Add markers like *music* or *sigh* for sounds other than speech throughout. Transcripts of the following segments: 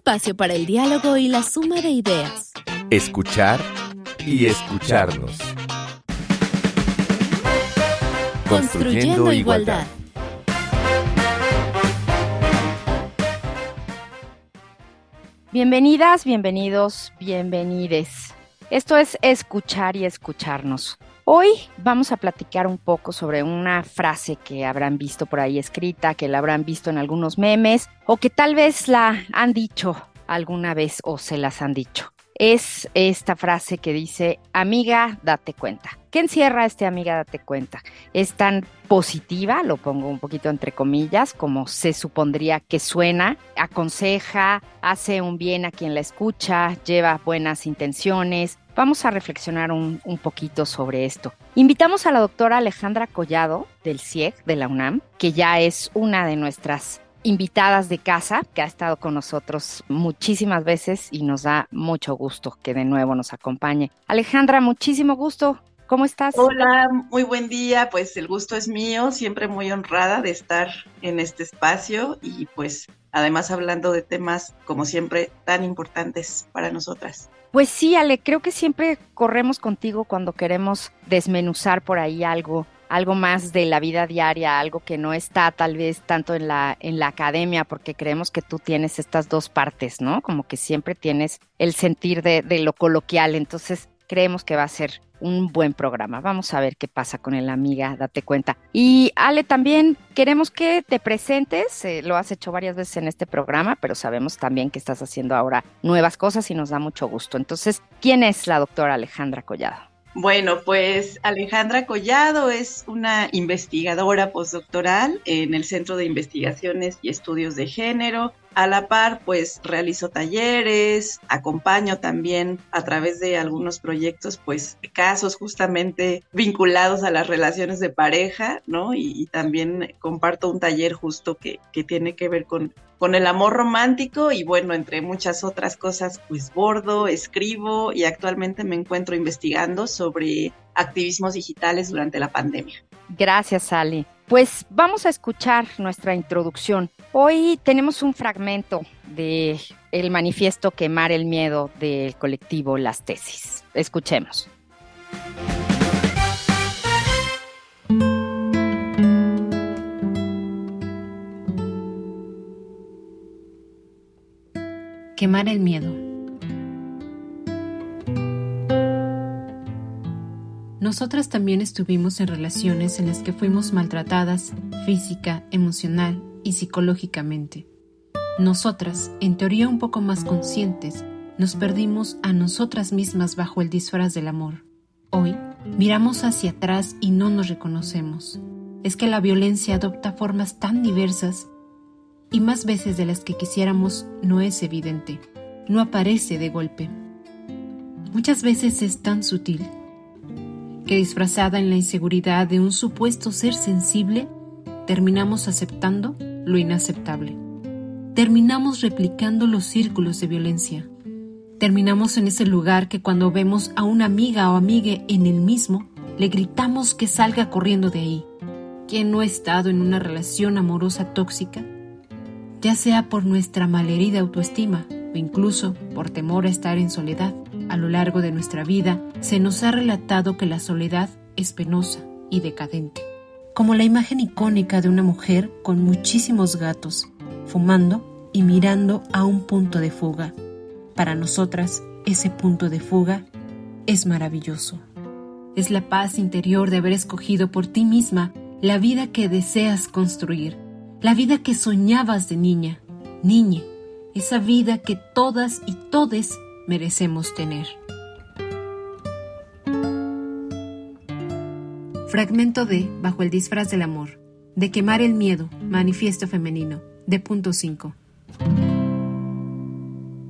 espacio para el diálogo y la suma de ideas. Escuchar y escucharnos. Construyendo igualdad. Bienvenidas, bienvenidos, bienvenides. Esto es escuchar y escucharnos. Hoy vamos a platicar un poco sobre una frase que habrán visto por ahí escrita, que la habrán visto en algunos memes o que tal vez la han dicho alguna vez o se las han dicho es esta frase que dice, amiga, date cuenta. ¿Qué encierra este amiga, date cuenta? Es tan positiva, lo pongo un poquito entre comillas, como se supondría que suena, aconseja, hace un bien a quien la escucha, lleva buenas intenciones. Vamos a reflexionar un, poquito sobre esto. Invitamos a la doctora Alejandra Collado del CIEG de la UNAM, que ya es una de nuestras invitadas de casa, que ha estado con nosotros muchísimas veces y nos da mucho gusto que de nuevo nos acompañe. Alejandra, muchísimo gusto. ¿Cómo estás? Hola, muy buen día. Pues el gusto es mío, siempre muy honrada de estar en este espacio y pues además hablando de temas como siempre tan importantes para nosotras. Pues sí, Ale, creo que siempre corremos contigo cuando queremos desmenuzar por ahí algo algo más de la vida diaria, algo que no está tal vez tanto en la, en la academia, porque creemos que tú tienes estas dos partes, ¿no? Como que siempre tienes el sentir de, de lo coloquial, entonces creemos que va a ser un buen programa. Vamos a ver qué pasa con el amiga, date cuenta. Y Ale, también queremos que te presentes, eh, lo has hecho varias veces en este programa, pero sabemos también que estás haciendo ahora nuevas cosas y nos da mucho gusto. Entonces, ¿quién es la doctora Alejandra Collado? Bueno, pues Alejandra Collado es una investigadora postdoctoral en el Centro de Investigaciones y Estudios de Género. A la par, pues realizo talleres, acompaño también a través de algunos proyectos, pues casos justamente vinculados a las relaciones de pareja, ¿no? Y, también comparto un taller justo que, que tiene que ver con con el amor romántico y bueno, entre muchas otras cosas, pues bordo, escribo y actualmente me encuentro investigando sobre activismos digitales durante la pandemia. Gracias, Ali. Pues vamos a escuchar nuestra introducción. Hoy tenemos un fragmento de el manifiesto Quemar el miedo del colectivo Las Tesis. Escuchemos. Quemar el miedo. Nosotras también estuvimos en relaciones en las que fuimos maltratadas física, emocional y psicológicamente. Nosotras, en teoría un poco más conscientes, nos perdimos a nosotras mismas bajo el disfraz del amor. Hoy, miramos hacia atrás y no nos reconocemos. Es que la violencia adopta formas tan diversas y más veces de las que quisiéramos no es evidente, no aparece de golpe. Muchas veces es tan sutil que disfrazada en la inseguridad de un supuesto ser sensible, terminamos aceptando lo inaceptable. Terminamos replicando los círculos de violencia. Terminamos en ese lugar que cuando vemos a una amiga o amiga en el mismo, le gritamos que salga corriendo de ahí. ¿Quién no ha estado en una relación amorosa tóxica ya sea por nuestra malherida autoestima o incluso por temor a estar en soledad. A lo largo de nuestra vida se nos ha relatado que la soledad es penosa y decadente, como la imagen icónica de una mujer con muchísimos gatos, fumando y mirando a un punto de fuga. Para nosotras, ese punto de fuga es maravilloso. Es la paz interior de haber escogido por ti misma la vida que deseas construir la vida que soñabas de niña, niña, esa vida que todas y todes merecemos tener. Fragmento de Bajo el disfraz del amor, de quemar el miedo, manifiesto femenino, de punto 5.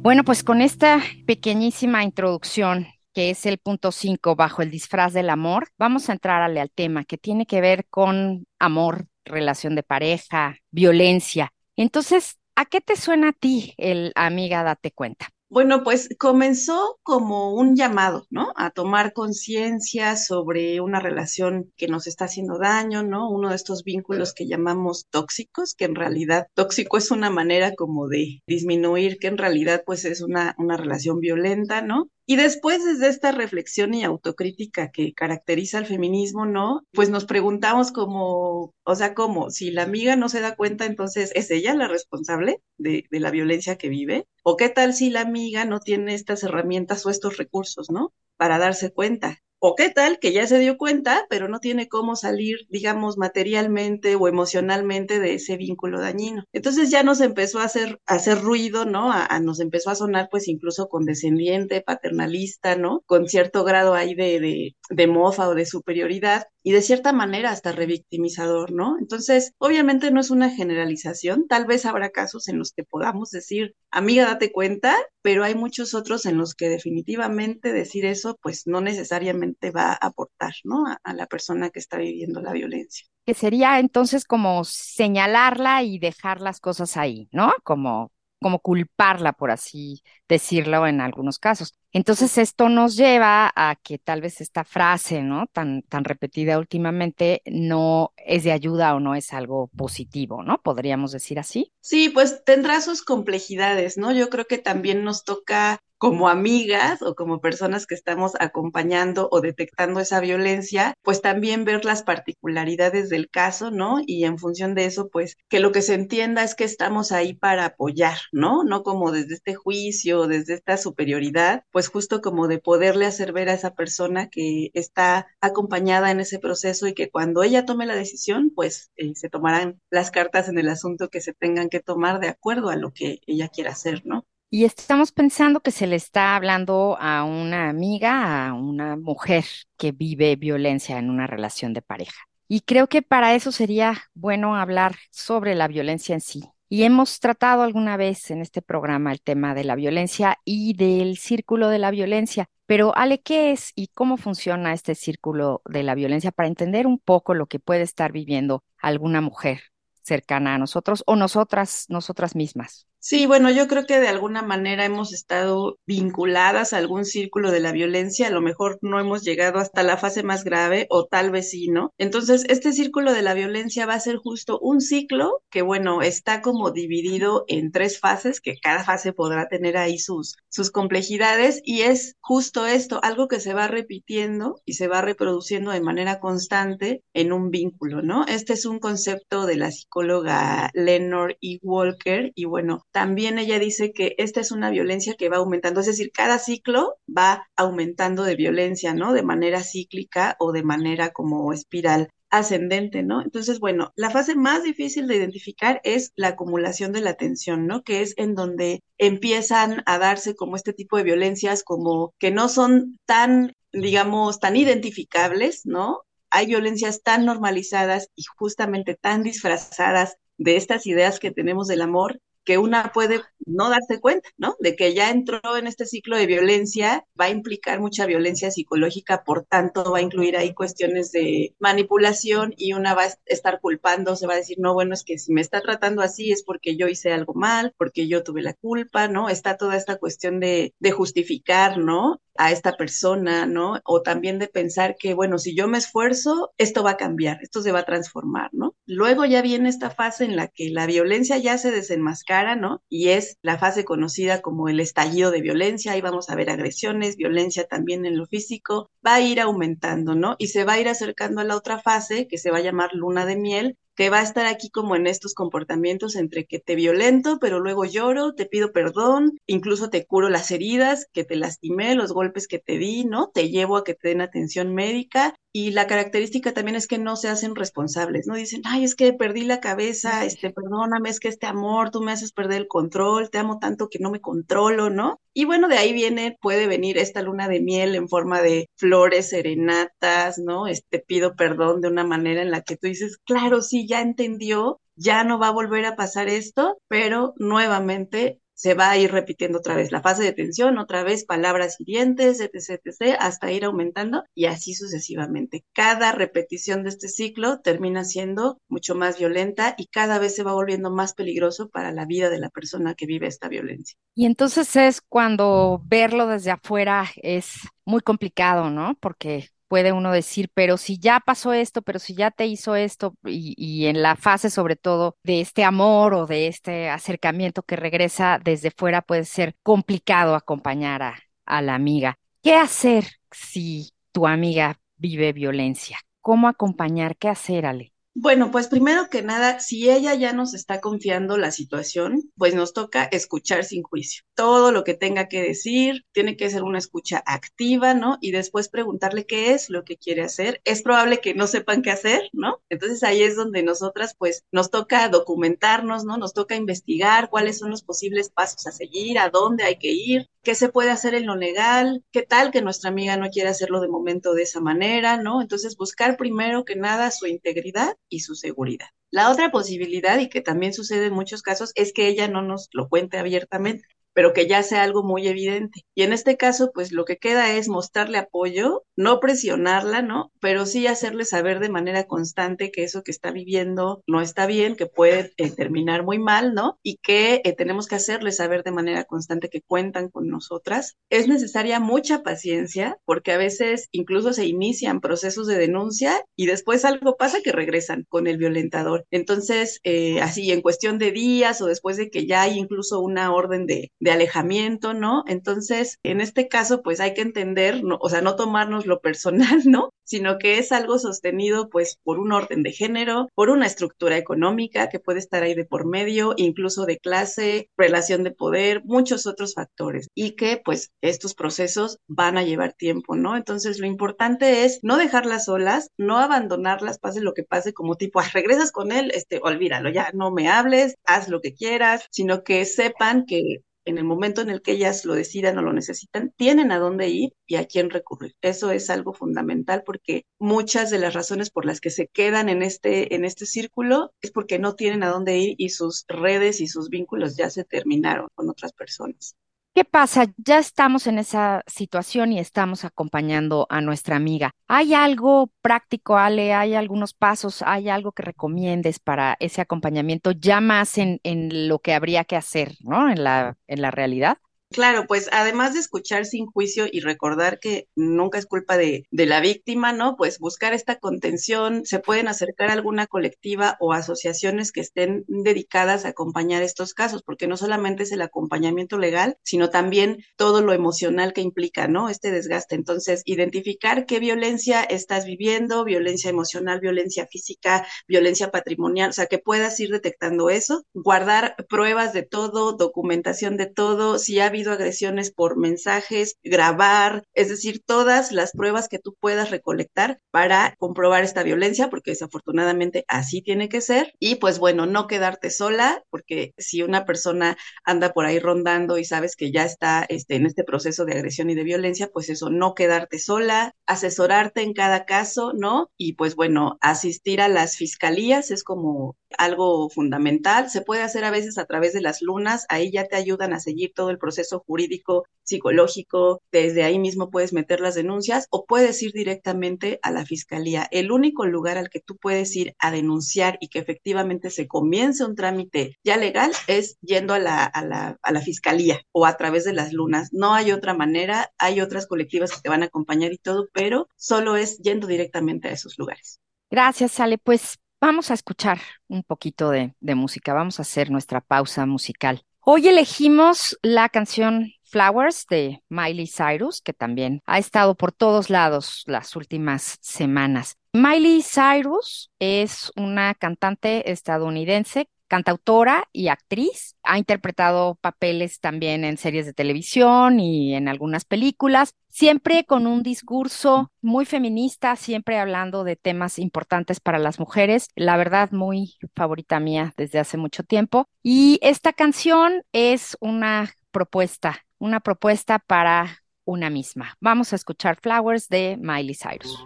Bueno, pues con esta pequeñísima introducción que es el punto 5 bajo el disfraz del amor, vamos a entrar al tema que tiene que ver con amor, relación de pareja, violencia. Entonces, ¿a qué te suena a ti el amiga date cuenta? Bueno, pues comenzó como un llamado, ¿no? A tomar conciencia sobre una relación que nos está haciendo daño, ¿no? Uno de estos vínculos que llamamos tóxicos, que en realidad tóxico es una manera como de disminuir, que en realidad pues es una, una relación violenta, ¿no? Y después, desde esta reflexión y autocrítica que caracteriza al feminismo, ¿no? Pues nos preguntamos como, o sea, como, si la amiga no se da cuenta, entonces, ¿es ella la responsable de, de la violencia que vive? ¿O qué tal si la amiga no tiene estas herramientas o estos recursos, ¿no? Para darse cuenta. O qué tal que ya se dio cuenta, pero no tiene cómo salir, digamos, materialmente o emocionalmente de ese vínculo dañino. Entonces ya nos empezó a hacer, a hacer ruido, ¿no? A, nos empezó a sonar pues incluso condescendiente, paternalista, ¿no? Con cierto grado ahí de, de, de mofa o de superioridad y de cierta manera hasta revictimizador, ¿no? Entonces, obviamente no es una generalización, tal vez habrá casos en los que podamos decir, amiga, date cuenta, pero hay muchos otros en los que definitivamente decir eso, pues no necesariamente va a aportar, ¿no? A, a la persona que está viviendo la violencia. Que sería entonces como señalarla y dejar las cosas ahí, ¿no? Como como culparla, por así decirlo en algunos casos. Entonces esto nos lleva a que tal vez esta frase, ¿no? Tan, tan repetida últimamente no es de ayuda o no es algo positivo, ¿no? Podríamos decir así. Sí, pues tendrá sus complejidades, ¿no? Yo creo que también nos toca como amigas o como personas que estamos acompañando o detectando esa violencia, pues también ver las particularidades del caso, ¿no? Y en función de eso, pues que lo que se entienda es que estamos ahí para apoyar, ¿no? No como desde este juicio, desde esta superioridad, pues justo como de poderle hacer ver a esa persona que está acompañada en ese proceso y que cuando ella tome la decisión, pues eh, se tomarán las cartas en el asunto que se tengan que tomar de acuerdo a lo que ella quiera hacer, ¿no? Y estamos pensando que se le está hablando a una amiga, a una mujer que vive violencia en una relación de pareja. Y creo que para eso sería bueno hablar sobre la violencia en sí. Y hemos tratado alguna vez en este programa el tema de la violencia y del círculo de la violencia. Pero Ale, ¿qué es y cómo funciona este círculo de la violencia para entender un poco lo que puede estar viviendo alguna mujer cercana a nosotros o nosotras, nosotras mismas? Sí, bueno, yo creo que de alguna manera hemos estado vinculadas a algún círculo de la violencia, a lo mejor no hemos llegado hasta la fase más grave o tal vez sí, ¿no? Entonces, este círculo de la violencia va a ser justo un ciclo que, bueno, está como dividido en tres fases, que cada fase podrá tener ahí sus, sus complejidades y es justo esto, algo que se va repitiendo y se va reproduciendo de manera constante en un vínculo, ¿no? Este es un concepto de la psicóloga Lenore E. Walker y bueno, también ella dice que esta es una violencia que va aumentando, es decir, cada ciclo va aumentando de violencia, ¿no? De manera cíclica o de manera como espiral ascendente, ¿no? Entonces, bueno, la fase más difícil de identificar es la acumulación de la atención, ¿no? Que es en donde empiezan a darse como este tipo de violencias como que no son tan, digamos, tan identificables, ¿no? Hay violencias tan normalizadas y justamente tan disfrazadas de estas ideas que tenemos del amor que una puede no darse cuenta, ¿no? De que ya entró en este ciclo de violencia, va a implicar mucha violencia psicológica, por tanto va a incluir ahí cuestiones de manipulación y una va a estar culpando, se va a decir, no, bueno, es que si me está tratando así es porque yo hice algo mal, porque yo tuve la culpa, ¿no? Está toda esta cuestión de, de justificar, ¿no? A esta persona, ¿no? O también de pensar que, bueno, si yo me esfuerzo, esto va a cambiar, esto se va a transformar, ¿no? Luego ya viene esta fase en la que la violencia ya se desenmascara, ¿no? Y es la fase conocida como el estallido de violencia, ahí vamos a ver agresiones, violencia también en lo físico, va a ir aumentando, ¿no? Y se va a ir acercando a la otra fase que se va a llamar luna de miel, que va a estar aquí como en estos comportamientos entre que te violento, pero luego lloro, te pido perdón, incluso te curo las heridas que te lastimé, los golpes que te di, ¿no? Te llevo a que te den atención médica y la característica también es que no se hacen responsables, ¿no? Dicen, ay, es que perdí la cabeza, este, perdóname, es que este amor, tú me haces perder el control, te amo tanto que no me controlo, ¿no? Y bueno, de ahí viene, puede venir esta luna de miel en forma de flores, serenatas, ¿no? Este, pido perdón de una manera en la que tú dices, claro, sí, ya entendió, ya no va a volver a pasar esto, pero nuevamente se va a ir repitiendo otra vez la fase de tensión, otra vez palabras hirientes, etc, etc, hasta ir aumentando y así sucesivamente. Cada repetición de este ciclo termina siendo mucho más violenta y cada vez se va volviendo más peligroso para la vida de la persona que vive esta violencia. Y entonces es cuando verlo desde afuera es muy complicado, ¿no? Porque puede uno decir, pero si ya pasó esto, pero si ya te hizo esto, y, en la fase sobre todo de este amor o de este acercamiento que regresa desde fuera, puede ser complicado acompañar a, a la amiga. ¿Qué hacer si tu amiga vive violencia? ¿Cómo acompañar? ¿Qué hacer, Ale? Bueno, pues primero que nada, si ella ya nos está confiando la situación, pues nos toca escuchar sin juicio. Todo lo que tenga que decir tiene que ser una escucha activa, ¿no? Y después preguntarle qué es lo que quiere hacer. Es probable que no sepan qué hacer, ¿no? Entonces ahí es donde nosotras, pues, nos toca documentarnos, ¿no? Nos toca investigar cuáles son los posibles pasos a seguir, a dónde hay que ir, qué se puede hacer en lo legal, qué tal que nuestra amiga no quiere hacerlo de momento de esa manera, ¿no? Entonces buscar primero que nada su integridad y su seguridad. La otra posibilidad, y que también sucede en muchos casos, es que ella no nos lo cuente abiertamente pero que ya sea algo muy evidente. Y en este caso, pues lo que queda es mostrarle apoyo, no presionarla, ¿no? Pero sí hacerle saber de manera constante que eso que está viviendo no está bien, que puede eh, terminar muy mal, ¿no? Y que eh, tenemos que hacerle saber de manera constante que cuentan con nosotras. Es necesaria mucha paciencia porque a veces incluso se inician procesos de denuncia y después algo pasa que regresan con el violentador. Entonces, eh, así en cuestión de días o después de que ya hay incluso una orden de, de alejamiento, ¿no? Entonces, en este caso, pues hay que entender, no, o sea, no tomarnos lo *laughs* personal, ¿no? Sino que es algo sostenido, pues, por un orden de género, por una estructura económica que puede estar ahí de por medio, incluso de clase, relación de poder, muchos otros factores, y que, pues, estos procesos van a llevar tiempo, ¿no? Entonces, lo importante es no dejarlas solas, no abandonarlas, pase lo que pase, como tipo, ah, regresas con él, este, olvídalo, ya no me hables, haz lo que quieras, sino que sepan que en el momento en el que ellas lo decidan o lo necesitan, tienen a dónde ir y a quién recurrir. Eso es algo fundamental porque muchas de las razones por las que se quedan en este, en este círculo es porque no tienen a dónde ir y sus redes y sus vínculos ya se terminaron con otras personas. ¿Qué pasa? Ya estamos en esa situación y estamos acompañando a nuestra amiga. ¿Hay algo práctico, Ale? ¿Hay algunos pasos? ¿Hay algo que recomiendes para ese acompañamiento ya más en, lo que habría que hacer, ¿no? En la, en la realidad. Claro, pues además de escuchar sin juicio y recordar que nunca es culpa de, la víctima, ¿no? Pues buscar esta contención, se pueden acercar a alguna colectiva o asociaciones que estén dedicadas a acompañar estos casos, porque no solamente es el acompañamiento legal, sino también todo lo emocional que implica, ¿no? Este desgaste. Entonces, identificar qué violencia estás viviendo, violencia emocional, violencia física, violencia patrimonial, o sea, que puedas ir detectando eso, guardar pruebas de todo, documentación de todo, si ha agresiones por mensajes, grabar, es decir, todas las pruebas que tú puedas recolectar para comprobar esta violencia, porque desafortunadamente así tiene que ser. Y pues bueno, no quedarte sola, porque si una persona anda por ahí rondando y sabes que ya está este, en este proceso de agresión y de violencia, pues eso, no quedarte sola, asesorarte en cada caso, ¿no? Y pues bueno, asistir a las fiscalías es como algo fundamental. Se puede hacer a veces a través de las lunas, ahí ya te ayudan a seguir todo el proceso jurídico, psicológico, desde ahí mismo puedes meter las denuncias o puedes ir directamente a la fiscalía. El único lugar al que tú puedes ir a denunciar y que efectivamente se comience un trámite ya legal es yendo a la, a la, a la fiscalía o a través de las lunas. No hay otra manera, hay otras colectivas que te van a acompañar y todo, pero solo es yendo directamente a esos lugares. Gracias, Ale. Pues Vamos a escuchar un poquito de, música, vamos a hacer nuestra pausa musical. Hoy elegimos la canción Flowers de Miley Cyrus, que también ha estado por todos lados las últimas semanas. Miley Cyrus es una cantante estadounidense cantautora y actriz. Ha interpretado papeles también en series de televisión y en algunas películas, siempre con un discurso muy feminista, siempre hablando de temas importantes para las mujeres. La verdad, muy favorita mía desde hace mucho tiempo. Y esta canción es una propuesta, una propuesta para una misma. Vamos a escuchar Flowers de Miley Cyrus.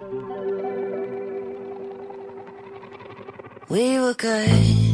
We were good.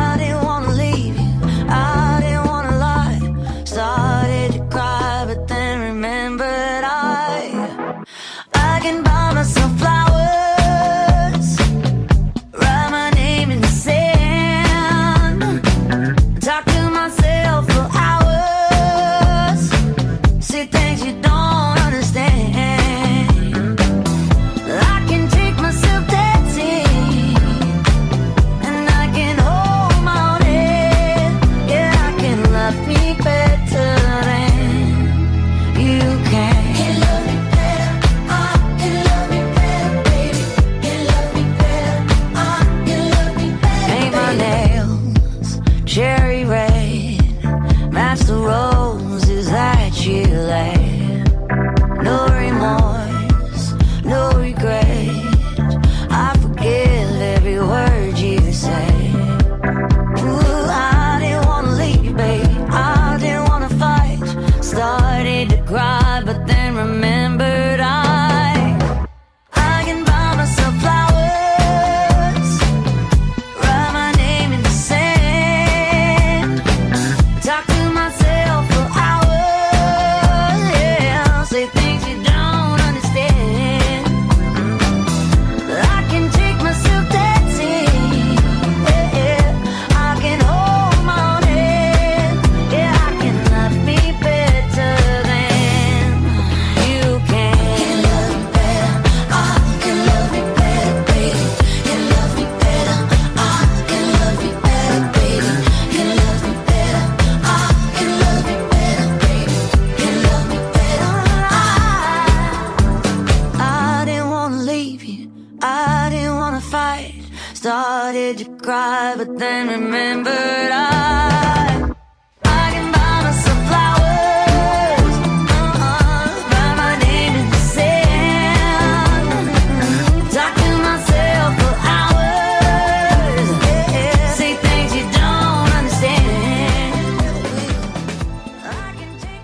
I didn't wanna fight. Started to cry, but then remembered I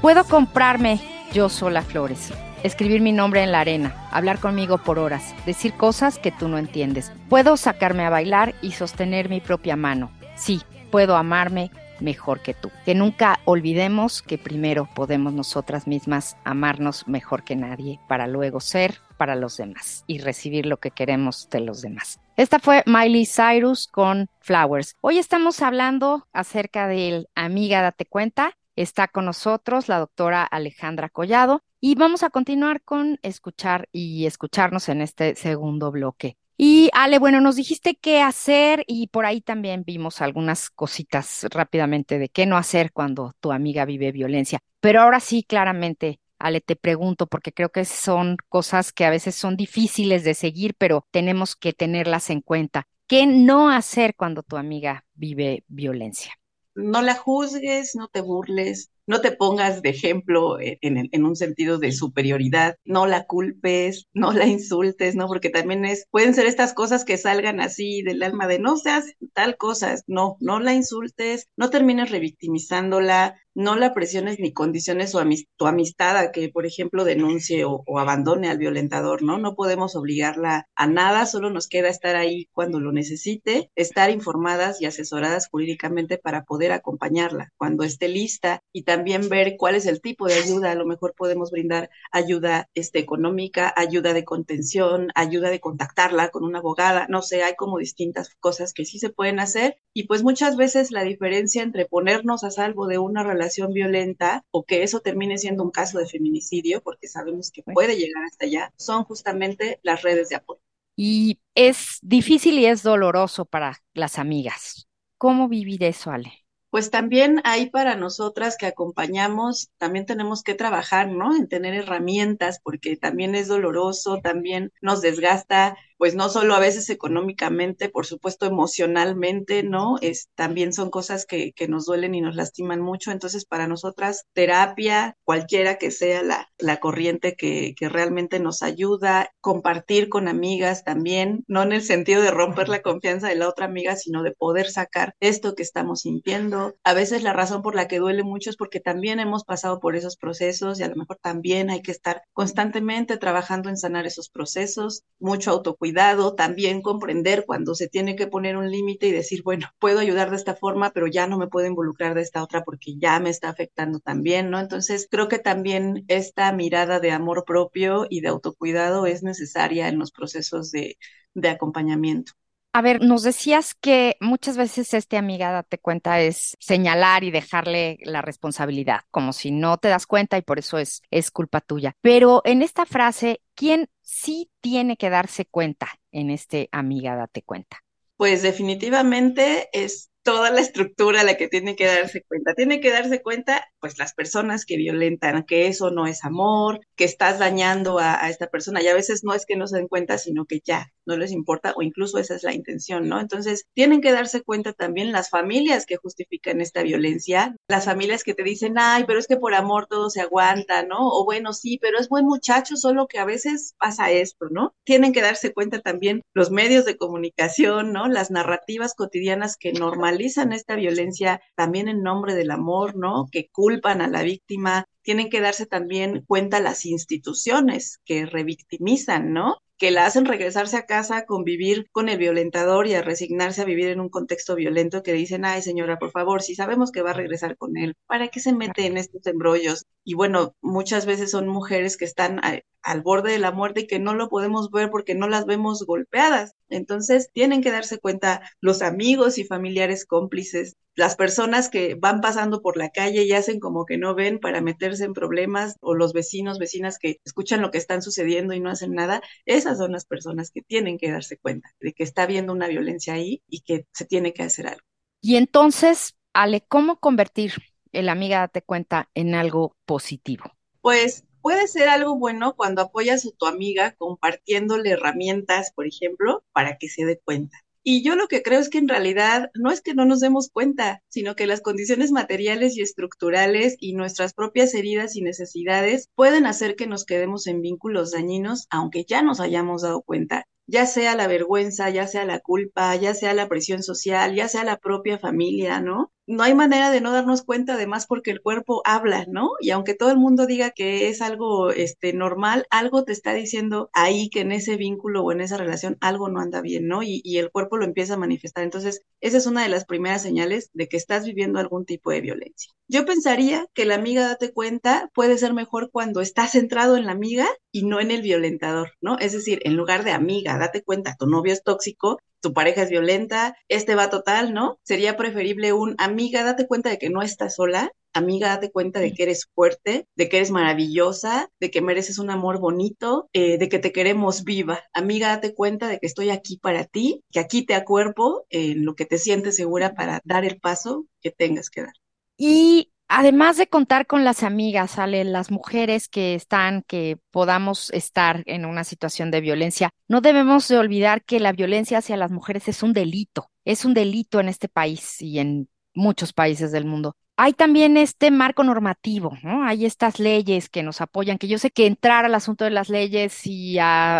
Puedo comprarme yo sola flores, escribir mi nombre en la arena, hablar conmigo por horas, decir cosas que tú no entiendes. Puedo sacarme a bailar y sostener mi propia mano. Sí, puedo amarme mejor que tú. Que nunca olvidemos que primero podemos nosotras mismas amarnos mejor que nadie para luego ser para los demás y recibir lo que queremos de los demás. Esta fue Miley Cyrus con Flowers. Hoy estamos hablando acerca del Amiga Date Cuenta. Está con nosotros la doctora Alejandra Collado y vamos a continuar con escuchar y escucharnos en este segundo bloque. Y Ale, bueno, nos dijiste qué hacer y por ahí también vimos algunas cositas rápidamente de qué no hacer cuando tu amiga vive violencia. Pero ahora sí, claramente, Ale, te pregunto, porque creo que son cosas que a veces son difíciles de seguir, pero tenemos que tenerlas en cuenta. ¿Qué no hacer cuando tu amiga vive violencia? No la juzgues, no te burles, no te pongas de ejemplo en, en, un sentido de superioridad, no la culpes, *laughs* no la insultes, ¿no? Porque también es, pueden ser estas cosas que salgan así del alma de no seas tal cosa, no, no la insultes, no termines revictimizándola, no la presiones ni condiciones o amist tu amistad a que, por ejemplo, denuncie o, o, abandone al violentador, ¿no? No podemos obligarla a nada, solo nos queda estar ahí cuando lo necesite, estar informadas y asesoradas jurídicamente para poder acompañarla cuando esté lista y también ver cuál es el tipo de ayuda, a lo mejor podemos brindar ayuda este, económica, ayuda de contención, ayuda de contactarla con una abogada, no sé, hay como distintas cosas que sí se pueden hacer y pues muchas veces la diferencia entre ponernos a salvo de una relación violenta o que eso termine siendo un caso de feminicidio, porque sabemos que puede llegar hasta allá, son justamente las redes de apoyo. Y es difícil y es doloroso para las amigas. ¿Cómo vivir eso, Ale? Pues también hay para nosotras que acompañamos, también tenemos que trabajar, ¿no? En tener herramientas, porque también es doloroso, también nos desgasta pues no solo a veces económicamente, por supuesto emocionalmente, ¿no? Es, también son cosas que, que nos duelen y nos lastiman mucho. Entonces, para nosotras, terapia, cualquiera que sea la, la corriente que, que realmente nos ayuda, compartir con amigas también, no en el sentido de romper la confianza de la otra amiga, sino de poder sacar esto que estamos sintiendo. A veces la razón por la que duele mucho es porque también hemos pasado por esos procesos y a lo mejor también hay que estar constantemente trabajando en sanar esos procesos, mucho autocuidado, también comprender cuando se tiene que poner un límite y decir, bueno, puedo ayudar de esta forma, pero ya no me puedo involucrar de esta otra porque ya me está afectando también, ¿no? Entonces, creo que también esta mirada de amor propio y de autocuidado es necesaria en los procesos de, de acompañamiento. A ver, nos decías que muchas veces este amiga, date cuenta, es señalar y dejarle la responsabilidad, como si no te das cuenta y por eso es, es culpa tuya. Pero en esta frase, ¿quién sí tiene que darse cuenta en este amiga, date cuenta? Pues definitivamente es toda la estructura la que tiene que darse cuenta. Tiene que darse cuenta, pues, las personas que violentan, que eso no es amor, que estás dañando a, esta persona. Y a veces no es que no se den cuenta, sino que ya no les importa, o incluso esa es la intención, ¿no? Entonces, tienen que darse cuenta también las familias que justifican esta violencia, las familias que te dicen, ay, pero es que por amor todo se aguanta, ¿no? O bueno, sí, pero es buen muchacho, solo que a veces pasa esto, ¿no? Tienen que darse cuenta también los medios de comunicación, ¿no? Las narrativas cotidianas que normalizan normalizan esta violencia también en nombre del amor, ¿no? Que culpan a la víctima. Tienen que darse también cuenta las instituciones que revictimizan, ¿no? que la hacen regresarse a casa convivir con el violentador y a resignarse a vivir en un contexto violento que dicen, ay señora, por favor, si sabemos que va a regresar con él, ¿para qué se mete en estos embrollos? Y bueno, muchas veces son mujeres que están al borde de la muerte y que no lo podemos ver porque no las vemos golpeadas. Entonces, tienen que darse cuenta los amigos y familiares cómplices, las personas que van pasando por la calle y hacen como que no ven para meterse en problemas, o los vecinos, vecinas que escuchan lo que están sucediendo y no hacen nada, esas son las personas que tienen que darse cuenta de que está habiendo una violencia ahí y que se tiene que hacer algo. Y entonces, Ale, ¿cómo convertir el amiga date cuenta en algo positivo? Pues puede ser algo bueno cuando apoyas a tu amiga compartiéndole herramientas, por ejemplo, para que se dé cuenta. Y yo lo que creo es que en realidad no es que no nos demos cuenta, sino que las condiciones materiales y estructurales y nuestras propias heridas y necesidades pueden hacer que nos quedemos en vínculos dañinos, aunque ya nos hayamos dado cuenta ya sea la vergüenza, ya sea la culpa, ya sea la presión social, ya sea la propia familia, ¿no? No hay manera de no darnos cuenta, además, porque el cuerpo habla, ¿no? Y aunque todo el mundo diga que es algo este, normal, algo te está diciendo ahí que en ese vínculo o en esa relación algo no anda bien, ¿no? Y, y el cuerpo lo empieza a manifestar. Entonces, esa es una de las primeras señales de que estás viviendo algún tipo de violencia. Yo pensaría que la amiga, date cuenta, puede ser mejor cuando estás centrado en la amiga y no en el violentador, ¿no? Es decir, en lugar de amiga, date cuenta, tu novio es tóxico, tu pareja es violenta, este va total, ¿no? Sería preferible un amiga, date cuenta de que no estás sola, amiga, date cuenta de que eres fuerte, de que eres maravillosa, de que mereces un amor bonito, eh, de que te queremos viva. Amiga, date cuenta de que estoy aquí para ti, que aquí te acuerpo en lo que te sientes segura para dar el paso que tengas que dar. Y Además de contar con las amigas, Ale, las mujeres que están, que podamos estar en una situación de violencia, no debemos de olvidar que la violencia hacia las mujeres es un delito, es un delito en este país y en muchos países del mundo hay también este marco normativo, ¿no? Hay estas leyes que nos apoyan, que yo sé que entrar al asunto de las leyes y a,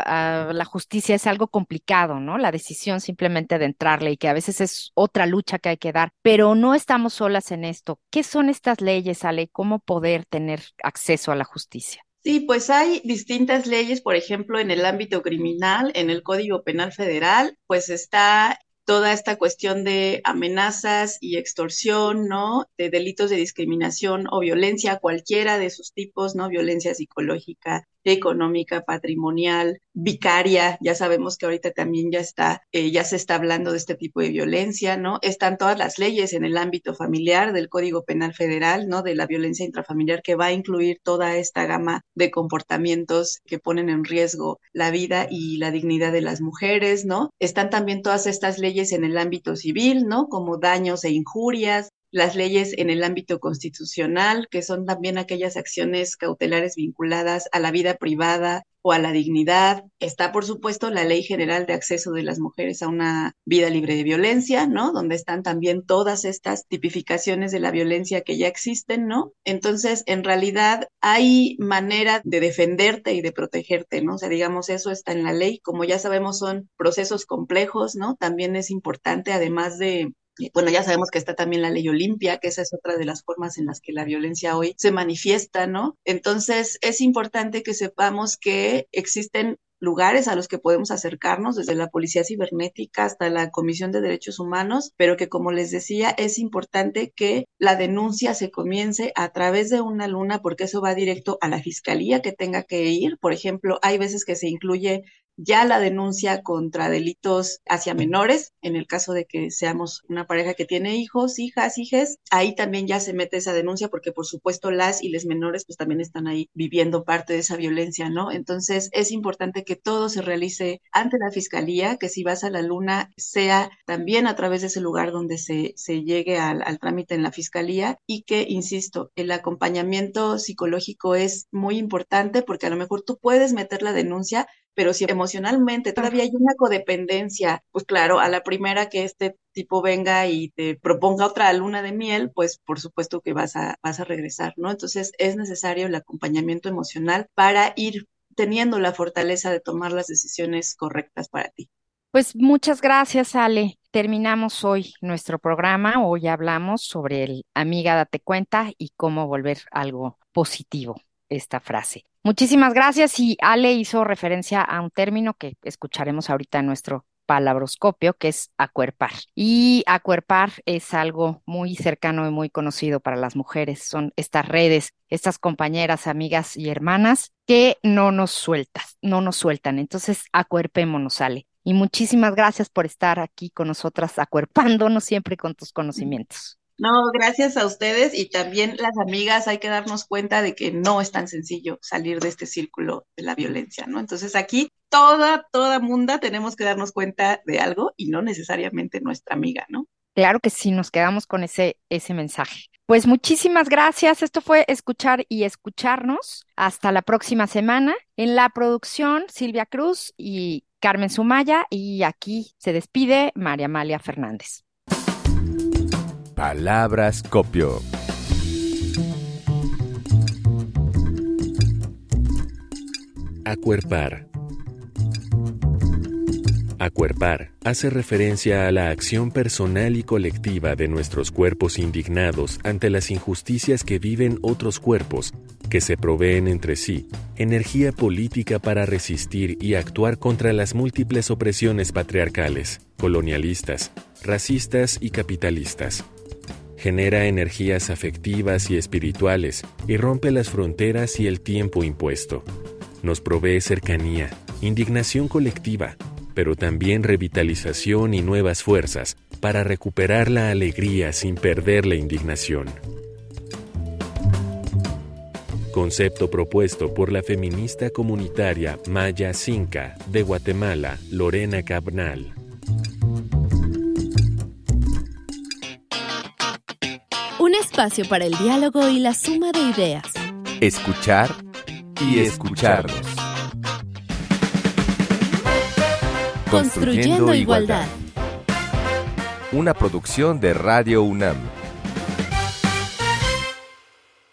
a, la justicia es algo complicado, ¿no? La decisión simplemente de entrarle y que a veces es otra lucha que hay que dar, pero no estamos solas en esto. ¿Qué son estas leyes, Ale? ¿Cómo poder tener acceso a la justicia? Sí, pues hay distintas leyes, por ejemplo, en el ámbito criminal, en el Código Penal Federal, pues está toda esta cuestión de amenazas y extorsión, ¿no? De delitos de discriminación o violencia, cualquiera de sus tipos, ¿no? Violencia psicológica, económica, patrimonial, vicaria, ya sabemos que ahorita también ya está, eh, ya se está hablando de este tipo de violencia, ¿no? Están todas las leyes en el ámbito familiar del Código Penal Federal, ¿no? De la violencia intrafamiliar que va a incluir toda esta gama de comportamientos que ponen en riesgo la vida y la dignidad de las mujeres, ¿no? Están también todas estas leyes en el ámbito civil, ¿no? Como daños e injurias, las leyes en el ámbito constitucional, que son también aquellas acciones cautelares vinculadas a la vida privada o a la dignidad. Está, por supuesto, la Ley General de Acceso de las Mujeres a una vida libre de violencia, ¿no? Donde están también todas estas tipificaciones de la violencia que ya existen, ¿no? Entonces, en realidad, hay manera de defenderte y de protegerte, ¿no? O sea, digamos, eso está en la ley. Como ya sabemos, son procesos complejos, ¿no? También es importante, además de bueno, ya sabemos que está también la ley Olimpia, que esa es otra de las formas en las que la violencia hoy se manifiesta, ¿no? Entonces, es importante que sepamos que existen lugares a los que podemos acercarnos, desde la Policía Cibernética hasta la Comisión de Derechos Humanos, pero que como les decía, es importante que la denuncia se comience a través de una luna, porque eso va directo a la fiscalía que tenga que ir. Por ejemplo, hay veces que se incluye ya la denuncia contra delitos hacia menores, en el caso de que seamos una pareja que tiene hijos, hijas, hijes, ahí también ya se mete esa denuncia porque por supuesto las y les menores pues también están ahí viviendo parte de esa violencia, ¿no? Entonces es importante que todo se realice ante la fiscalía, que si vas a la luna sea también a través de ese lugar donde se, se llegue al, al trámite en la fiscalía y que, insisto, el acompañamiento psicológico es muy importante porque a lo mejor tú puedes meter la denuncia, pero si emocionalmente todavía hay una codependencia, pues claro, a la primera que este tipo venga y te proponga otra luna de miel, pues por supuesto que vas a, vas a regresar, ¿no? Entonces es necesario el acompañamiento emocional para ir teniendo la fortaleza de tomar las decisiones correctas para ti. Pues muchas gracias, Ale. Terminamos hoy nuestro programa. Hoy hablamos sobre el amiga date cuenta y cómo volver algo positivo esta frase. Muchísimas gracias y Ale hizo referencia a un término que escucharemos ahorita en nuestro palabroscopio, que es acuerpar. Y acuerpar es algo muy cercano y muy conocido para las mujeres. Son estas redes, estas compañeras, amigas y hermanas que no nos sueltan, no nos sueltan. Entonces, acuerpémonos, Ale. Y muchísimas gracias por estar aquí con nosotras, acuerpándonos siempre con tus conocimientos. No, gracias a ustedes y también las amigas hay que darnos cuenta de que no es tan sencillo salir de este círculo de la violencia, ¿no? Entonces aquí toda, toda munda tenemos que darnos cuenta de algo y no necesariamente nuestra amiga, ¿no? Claro que sí, nos quedamos con ese, ese mensaje. Pues muchísimas gracias. Esto fue Escuchar y Escucharnos. Hasta la próxima semana. En la producción, Silvia Cruz y Carmen Sumaya. Y aquí se despide María Amalia Fernández. Palabras copio. Acuerpar. Acuerpar hace referencia a la acción personal y colectiva de nuestros cuerpos indignados ante las injusticias que viven otros cuerpos, que se proveen entre sí energía política para resistir y actuar contra las múltiples opresiones patriarcales, colonialistas, racistas y capitalistas genera energías afectivas y espirituales y rompe las fronteras y el tiempo impuesto. Nos provee cercanía, indignación colectiva, pero también revitalización y nuevas fuerzas para recuperar la alegría sin perder la indignación. Concepto propuesto por la feminista comunitaria Maya Cinca de Guatemala, Lorena Cabnal. Espacio para el diálogo y la suma de ideas. Escuchar y escucharnos. Construyendo igualdad. Una producción de Radio UNAM.